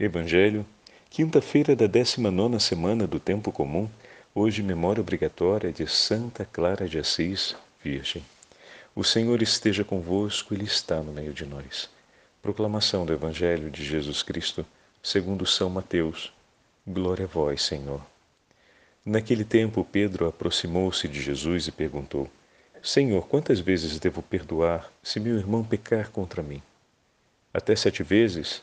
Evangelho, quinta-feira da 19 semana do Tempo Comum, hoje memória obrigatória de Santa Clara de Assis, Virgem. O Senhor esteja convosco, Ele está no meio de nós. Proclamação do Evangelho de Jesus Cristo, segundo São Mateus. Glória a vós, Senhor. Naquele tempo, Pedro aproximou-se de Jesus e perguntou: Senhor, quantas vezes devo perdoar se meu irmão pecar contra mim? Até sete vezes?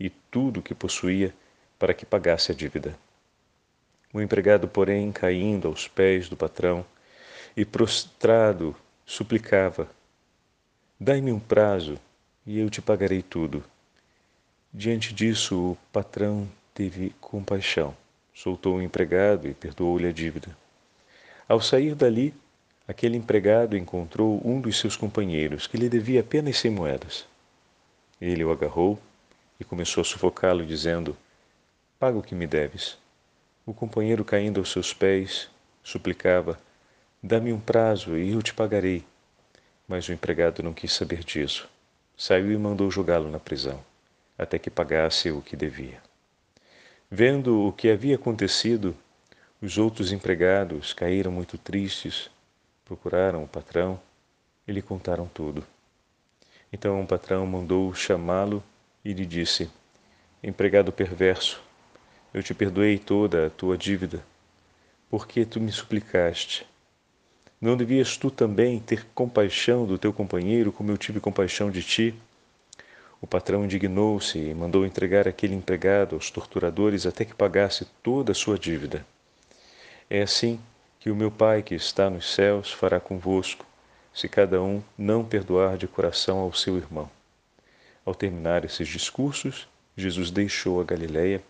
e tudo o que possuía para que pagasse a dívida. O empregado, porém, caindo aos pés do patrão e prostrado, suplicava: Dai-me um prazo e eu te pagarei tudo. Diante disso, o patrão teve compaixão, soltou o empregado e perdoou-lhe a dívida. Ao sair dali, aquele empregado encontrou um dos seus companheiros que lhe devia apenas cem moedas. Ele o agarrou e começou a sufocá-lo, dizendo: Paga o que me deves. O companheiro, caindo aos seus pés, suplicava: Dá-me um prazo e eu te pagarei. Mas o empregado não quis saber disso. Saiu e mandou jogá-lo na prisão, até que pagasse o que devia. Vendo o que havia acontecido, os outros empregados caíram muito tristes, procuraram o patrão e lhe contaram tudo. Então o patrão mandou chamá-lo e lhe disse: Empregado perverso, eu te perdoei toda a tua dívida, porque tu me suplicaste. Não devias tu também ter compaixão do teu companheiro, como eu tive compaixão de ti? O patrão indignou-se e mandou entregar aquele empregado aos torturadores até que pagasse toda a sua dívida. É assim que o meu Pai que está nos céus fará convosco, se cada um não perdoar de coração ao seu irmão. Ao terminar esses discursos, Jesus deixou a Galiléia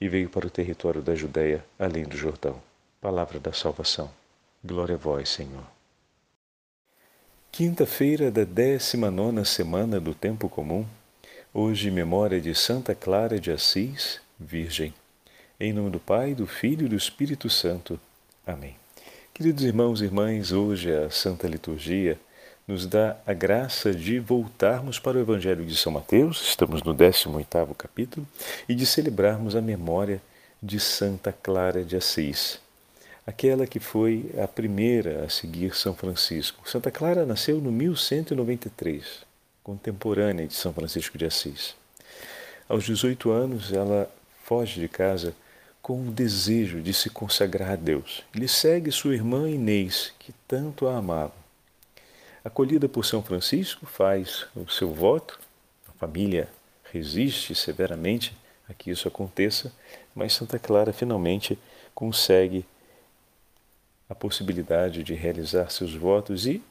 e veio para o território da Judéia, além do Jordão. Palavra da salvação. Glória a vós, Senhor. Quinta-feira da décima nona semana do Tempo Comum. Hoje, memória de Santa Clara de Assis, Virgem. Em nome do Pai, do Filho e do Espírito Santo. Amém. Queridos irmãos e irmãs, hoje a Santa Liturgia nos dá a graça de voltarmos para o Evangelho de São Mateus, estamos no 18º capítulo, e de celebrarmos a memória de Santa Clara de Assis, aquela que foi a primeira a seguir São Francisco. Santa Clara nasceu no 1193, contemporânea de São Francisco de Assis. Aos 18 anos, ela foge de casa com o desejo de se consagrar a Deus. Ele segue sua irmã Inês, que tanto a amava acolhida por São Francisco, faz o seu voto, a família resiste severamente a que isso aconteça, mas Santa Clara finalmente consegue a possibilidade de realizar seus votos e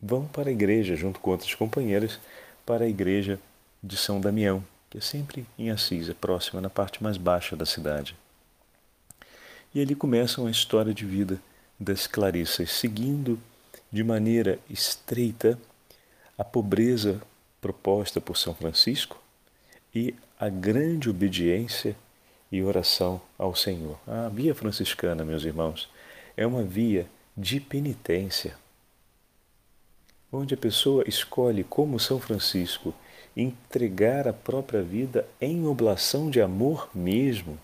vão para a igreja, junto com outras companheiras, para a igreja de São Damião, que é sempre em Assis, é próxima, na parte mais baixa da cidade. E ali começam a história de vida das Clarissas, seguindo de maneira estreita a pobreza proposta por São Francisco e a grande obediência e oração ao Senhor. A via franciscana, meus irmãos, é uma via de penitência, onde a pessoa escolhe, como São Francisco, entregar a própria vida em oblação de amor mesmo,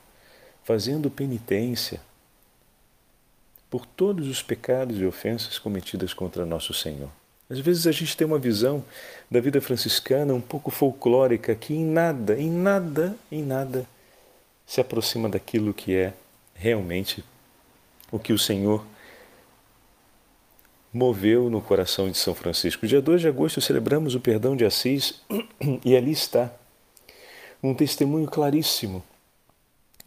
fazendo penitência, por todos os pecados e ofensas cometidas contra nosso Senhor. Às vezes a gente tem uma visão da vida franciscana um pouco folclórica que em nada, em nada, em nada se aproxima daquilo que é realmente o que o Senhor moveu no coração de São Francisco. Dia 2 de agosto celebramos o perdão de Assis e ali está um testemunho claríssimo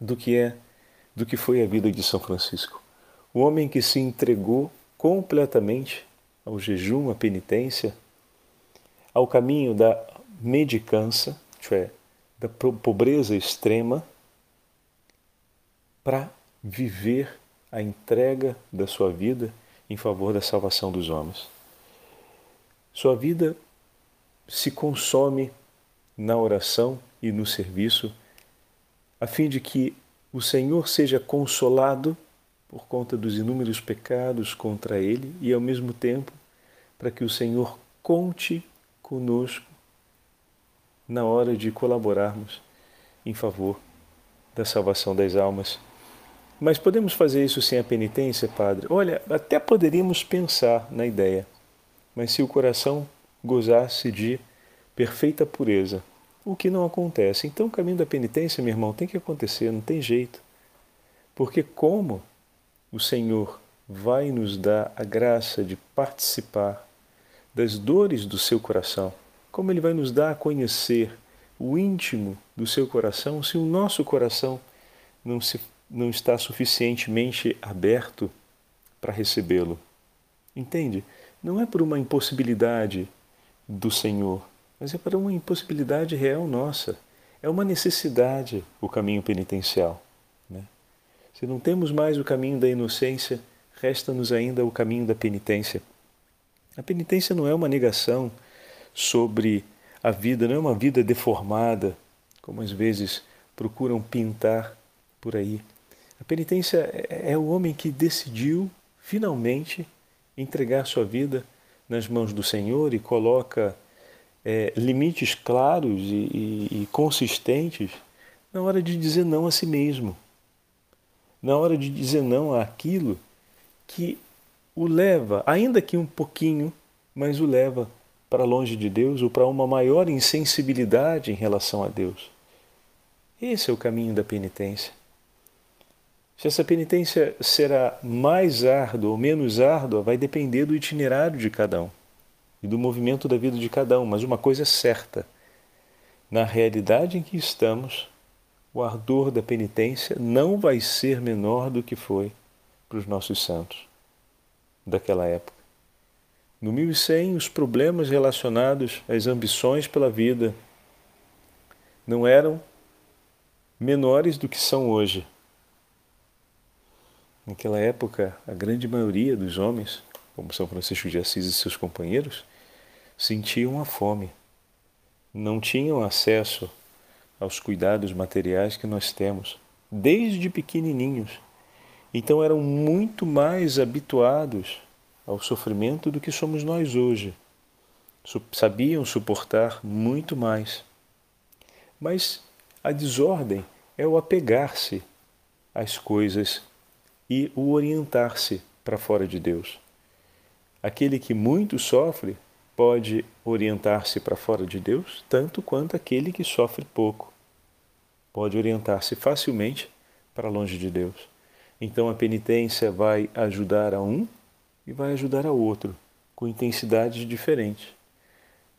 do que é, do que foi a vida de São Francisco o homem que se entregou completamente ao jejum, à penitência, ao caminho da medicança, isto é, da pobreza extrema para viver a entrega da sua vida em favor da salvação dos homens. Sua vida se consome na oração e no serviço, a fim de que o Senhor seja consolado por conta dos inúmeros pecados contra ele e, ao mesmo tempo, para que o Senhor conte conosco na hora de colaborarmos em favor da salvação das almas. Mas podemos fazer isso sem a penitência, Padre? Olha, até poderíamos pensar na ideia, mas se o coração gozasse de perfeita pureza, o que não acontece. Então, o caminho da penitência, meu irmão, tem que acontecer, não tem jeito. Porque, como o Senhor vai nos dar a graça de participar das dores do seu coração, como Ele vai nos dar a conhecer o íntimo do seu coração, se o nosso coração não se não está suficientemente aberto para recebê-lo. Entende? Não é por uma impossibilidade do Senhor, mas é para uma impossibilidade real nossa. É uma necessidade o caminho penitencial. Se não temos mais o caminho da inocência, resta-nos ainda o caminho da penitência. A penitência não é uma negação sobre a vida, não é uma vida deformada, como às vezes procuram pintar por aí. A penitência é, é o homem que decidiu finalmente entregar sua vida nas mãos do Senhor e coloca é, limites claros e, e, e consistentes na hora de dizer não a si mesmo, na hora de dizer não àquilo que o leva, ainda que um pouquinho, mas o leva para longe de Deus ou para uma maior insensibilidade em relação a Deus. Esse é o caminho da penitência. Se essa penitência será mais árdua ou menos árdua, vai depender do itinerário de cada um e do movimento da vida de cada um. Mas uma coisa é certa: na realidade em que estamos, o ardor da penitência não vai ser menor do que foi para os nossos santos daquela época. No 1100, os problemas relacionados às ambições pela vida não eram menores do que são hoje. Naquela época, a grande maioria dos homens, como São Francisco de Assis e seus companheiros, sentiam a fome. Não tinham acesso aos cuidados materiais que nós temos, desde pequenininhos. Então eram muito mais habituados ao sofrimento do que somos nós hoje. Sabiam suportar muito mais. Mas a desordem é o apegar-se às coisas e o orientar-se para fora de Deus. Aquele que muito sofre pode orientar-se para fora de Deus, tanto quanto aquele que sofre pouco. Pode orientar-se facilmente para longe de Deus. Então a penitência vai ajudar a um e vai ajudar a outro, com intensidades diferentes.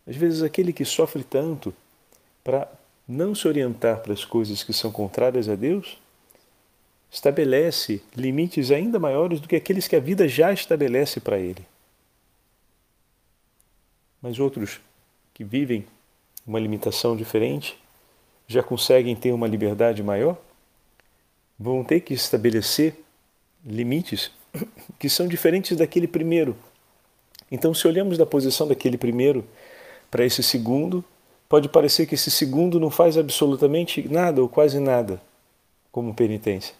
Às vezes, aquele que sofre tanto para não se orientar para as coisas que são contrárias a Deus, estabelece limites ainda maiores do que aqueles que a vida já estabelece para ele. Mas outros que vivem uma limitação diferente já conseguem ter uma liberdade maior, vão ter que estabelecer limites que são diferentes daquele primeiro. Então, se olhamos da posição daquele primeiro para esse segundo, pode parecer que esse segundo não faz absolutamente nada ou quase nada como penitência.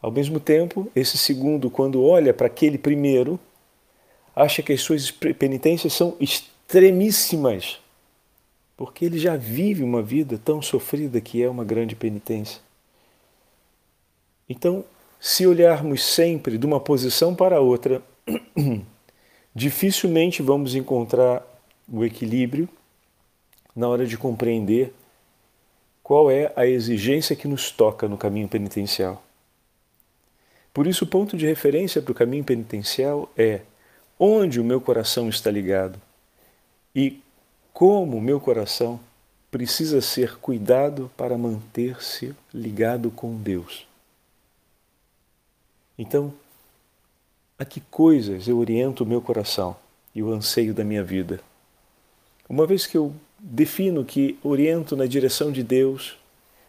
Ao mesmo tempo, esse segundo, quando olha para aquele primeiro, acha que as suas penitências são extremíssimas, porque ele já vive uma vida tão sofrida que é uma grande penitência. Então, se olharmos sempre de uma posição para outra, dificilmente vamos encontrar o equilíbrio na hora de compreender qual é a exigência que nos toca no caminho penitencial. Por isso, o ponto de referência para o caminho penitencial é onde o meu coração está ligado e como meu coração precisa ser cuidado para manter-se ligado com Deus. Então, a que coisas eu oriento o meu coração e o anseio da minha vida? Uma vez que eu defino que oriento na direção de Deus,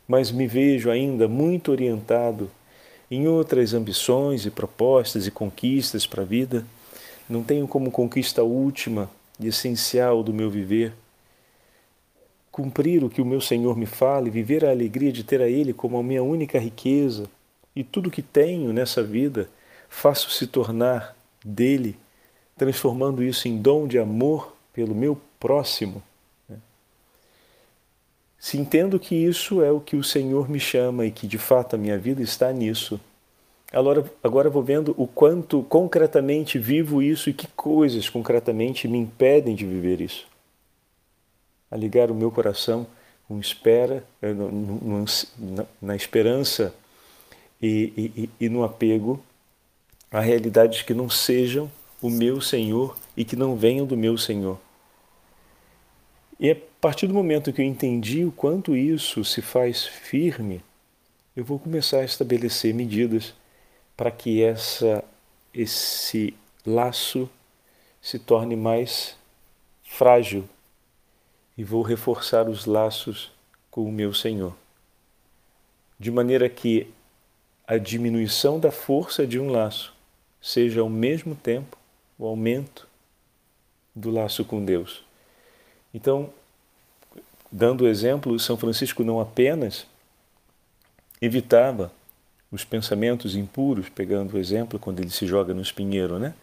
mas me vejo ainda muito orientado em outras ambições e propostas e conquistas para a vida. Não tenho como conquista última e essencial do meu viver cumprir o que o meu Senhor me fala e viver a alegria de ter a Ele como a minha única riqueza e tudo que tenho nessa vida faço se tornar dele, transformando isso em dom de amor pelo meu próximo. Né? Se entendo que isso é o que o Senhor me chama e que de fato a minha vida está nisso, agora, agora vou vendo o quanto concretamente vivo isso e que coisas concretamente me impedem de viver isso a ligar o meu coração com espera, eh, na esperança e, e, e no apego a realidades que não sejam o meu Senhor e que não venham do meu Senhor. E a partir do momento que eu entendi o quanto isso se faz firme, eu vou começar a estabelecer medidas para que essa, esse laço se torne mais frágil e vou reforçar os laços com o meu Senhor. De maneira que a diminuição da força de um laço seja ao mesmo tempo o aumento do laço com Deus. Então, dando o exemplo, São Francisco não apenas evitava os pensamentos impuros, pegando o exemplo quando ele se joga no espinheiro, né?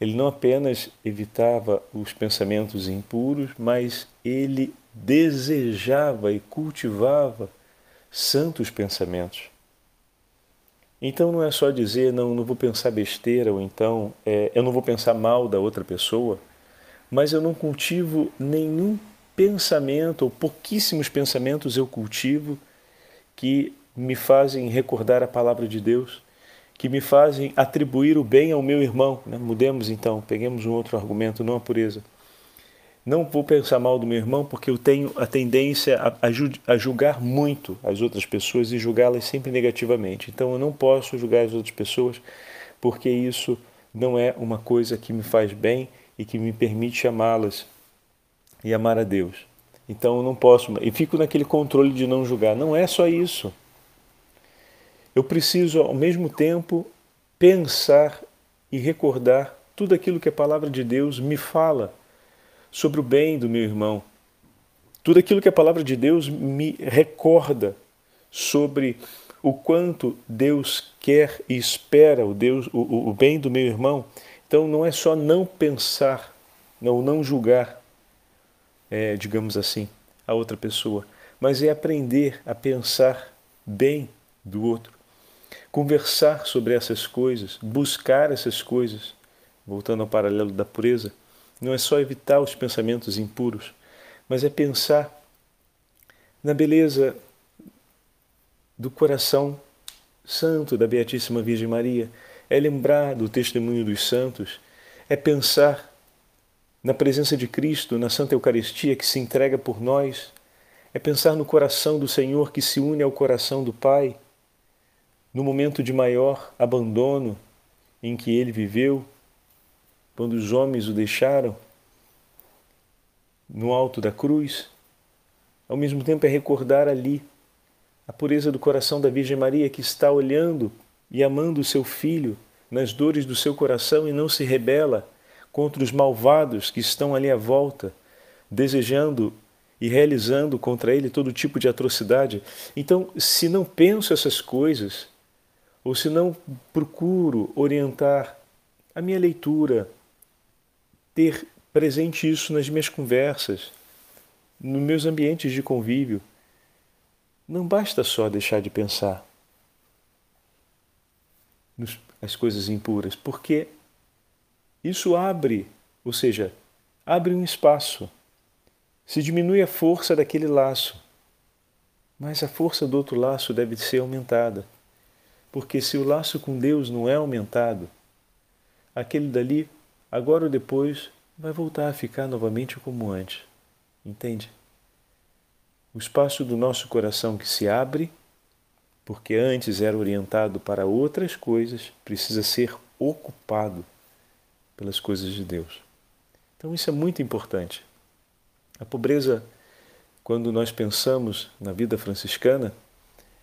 Ele não apenas evitava os pensamentos impuros, mas ele desejava e cultivava santos pensamentos. Então não é só dizer, não, não vou pensar besteira, ou então é, eu não vou pensar mal da outra pessoa, mas eu não cultivo nenhum pensamento, ou pouquíssimos pensamentos eu cultivo que me fazem recordar a palavra de Deus, que me fazem atribuir o bem ao meu irmão. Né? Mudemos então, peguemos um outro argumento, não a pureza. Não vou pensar mal do meu irmão porque eu tenho a tendência a, a, a julgar muito as outras pessoas e julgá-las sempre negativamente. Então eu não posso julgar as outras pessoas porque isso não é uma coisa que me faz bem e que me permite amá-las e amar a Deus. Então eu não posso, e fico naquele controle de não julgar. Não é só isso eu preciso, ao mesmo tempo, pensar e recordar tudo aquilo que a palavra de Deus me fala sobre o bem do meu irmão. Tudo aquilo que a palavra de Deus me recorda sobre o quanto Deus quer e espera o, Deus, o, o bem do meu irmão. Então não é só não pensar, não, não julgar, é, digamos assim, a outra pessoa, mas é aprender a pensar bem do outro conversar sobre essas coisas, buscar essas coisas, voltando ao paralelo da pureza, não é só evitar os pensamentos impuros, mas é pensar na beleza do coração santo da Beatíssima Virgem Maria, é lembrar do testemunho dos santos, é pensar na presença de Cristo, na Santa Eucaristia que se entrega por nós, é pensar no coração do Senhor que se une ao coração do Pai no momento de maior abandono em que ele viveu, quando os homens o deixaram, no alto da cruz, ao mesmo tempo é recordar ali a pureza do coração da Virgem Maria que está olhando e amando o seu filho nas dores do seu coração e não se rebela contra os malvados que estão ali à volta, desejando e realizando contra ele todo tipo de atrocidade. Então, se não penso essas coisas, ou se não procuro orientar a minha leitura, ter presente isso nas minhas conversas, nos meus ambientes de convívio, não basta só deixar de pensar as coisas impuras, porque isso abre, ou seja, abre um espaço, se diminui a força daquele laço, mas a força do outro laço deve ser aumentada. Porque se o laço com Deus não é aumentado, aquele dali, agora ou depois, vai voltar a ficar novamente como antes. Entende? O espaço do nosso coração que se abre, porque antes era orientado para outras coisas, precisa ser ocupado pelas coisas de Deus. Então isso é muito importante. A pobreza, quando nós pensamos na vida franciscana,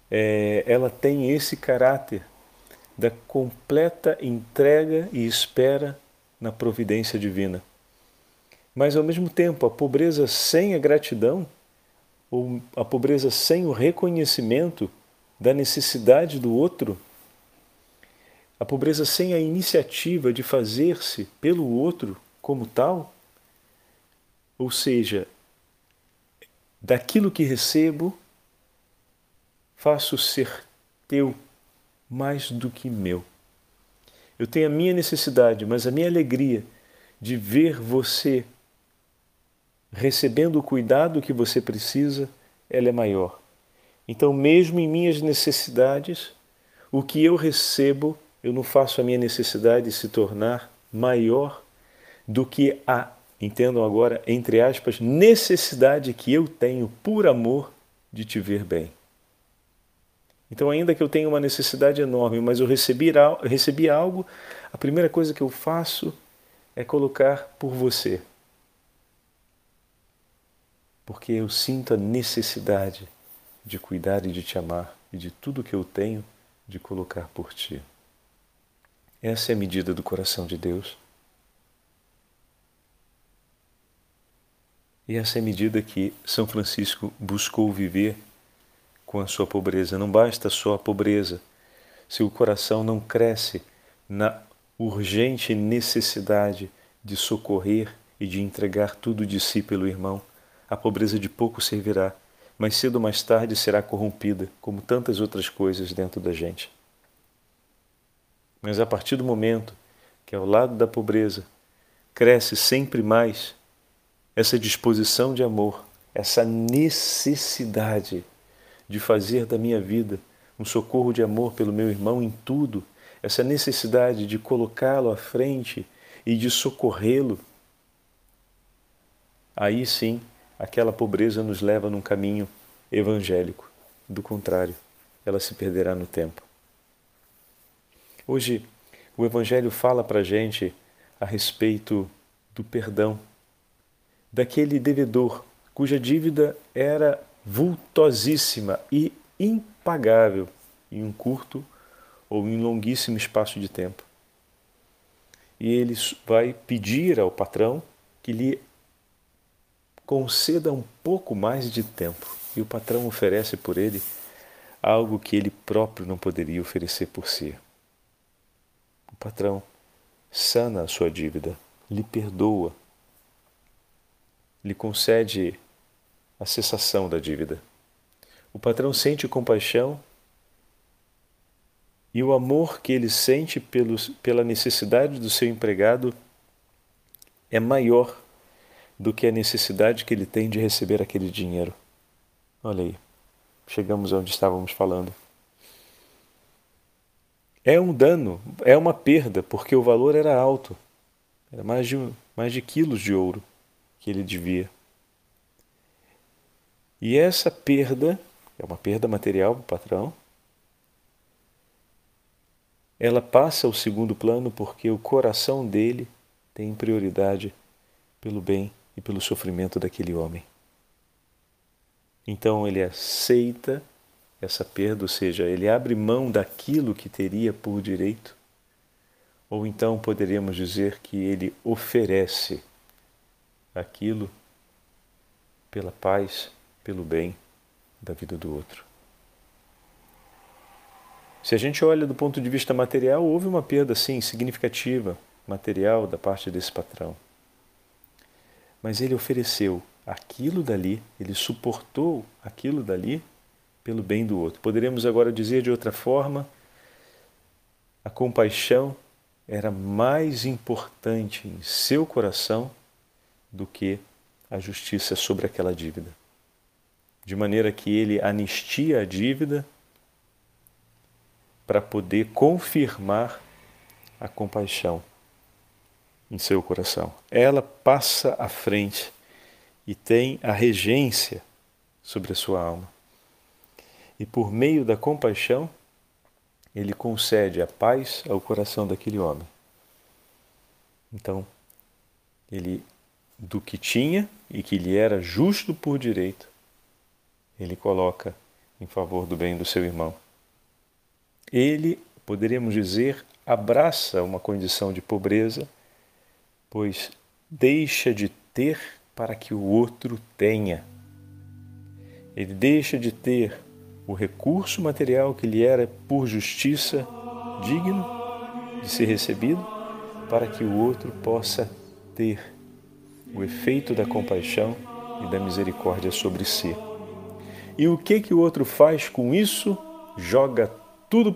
é, ela tem esse caráter da completa entrega e espera na providência divina. Mas, ao mesmo tempo, a pobreza sem a gratidão, ou a pobreza sem o reconhecimento da necessidade do outro, a pobreza sem a iniciativa de fazer-se pelo outro como tal, ou seja, daquilo que recebo, faço ser teu mais do que meu. Eu tenho a minha necessidade, mas a minha alegria de ver você recebendo o cuidado que você precisa, ela é maior. Então, mesmo em minhas necessidades, o que eu recebo, eu não faço a minha necessidade se tornar maior do que a, entendam agora, entre aspas, necessidade que eu tenho por amor de te ver bem. Então, ainda que eu tenha uma necessidade enorme, mas eu recebi, recebi algo, a primeira coisa que eu faço é colocar por você. Porque eu sinto a necessidade de cuidar e de te amar e de tudo que eu tenho de colocar por ti. Essa é a medida do coração de Deus. E essa é a medida que São Francisco buscou viver com a sua pobreza. Não basta só a pobreza. Se o coração não cresce na urgente necessidade de socorrer e de entregar tudo de si pelo irmão, a pobreza de pouco servirá, mas cedo ou mais tarde será corrompida, como tantas outras coisas dentro da gente. Mas a partir do momento que ao lado da pobreza cresce sempre mais essa disposição de amor, essa necessidade de fazer da minha vida um socorro de amor pelo meu irmão em tudo, essa necessidade de colocá-lo à frente e de socorrê-lo, aí sim aquela pobreza nos leva num caminho evangélico. Do contrário, ela se perderá no tempo. Hoje, o Evangelho fala para a gente a respeito do perdão, daquele devedor cuja dívida era vultosíssima e impagável em um curto ou em longuíssimo espaço de tempo. E ele vai pedir ao patrão que lhe conceda um pouco mais de tempo. E o patrão oferece por ele algo que ele próprio não poderia oferecer por si. O patrão sana a sua dívida, lhe perdoa, lhe concede a cessação da dívida. O patrão sente compaixão e o amor que ele sente pelos, pela necessidade do seu empregado é maior do que a necessidade que ele tem de receber aquele dinheiro. Olha aí, chegamos onde estávamos falando. É um dano, é uma perda, porque o valor era alto. Era mais de, mais de quilos de ouro que ele devia. E essa perda, é uma perda material para o patrão, ela passa ao segundo plano porque o coração dele tem prioridade pelo bem e pelo sofrimento daquele homem. Então ele aceita essa perda, ou seja, ele abre mão daquilo que teria por direito, ou então poderíamos dizer que ele oferece aquilo pela paz pelo bem da vida do outro. Se a gente olha do ponto de vista material, houve uma perda, sim, significativa, material da parte desse patrão. Mas ele ofereceu aquilo dali, ele suportou aquilo dali pelo bem do outro. Poderíamos agora dizer de outra forma: a compaixão era mais importante em seu coração do que a justiça sobre aquela dívida de maneira que ele anistia a dívida para poder confirmar a compaixão em seu coração. Ela passa à frente e tem a regência sobre a sua alma. E por meio da compaixão, ele concede a paz ao coração daquele homem. Então, ele do que tinha e que lhe era justo por direito, ele coloca em favor do bem do seu irmão. Ele, poderíamos dizer, abraça uma condição de pobreza, pois deixa de ter para que o outro tenha. Ele deixa de ter o recurso material que lhe era por justiça digno de ser recebido, para que o outro possa ter o efeito da compaixão e da misericórdia sobre si. E o que que o outro faz com isso? Joga tudo por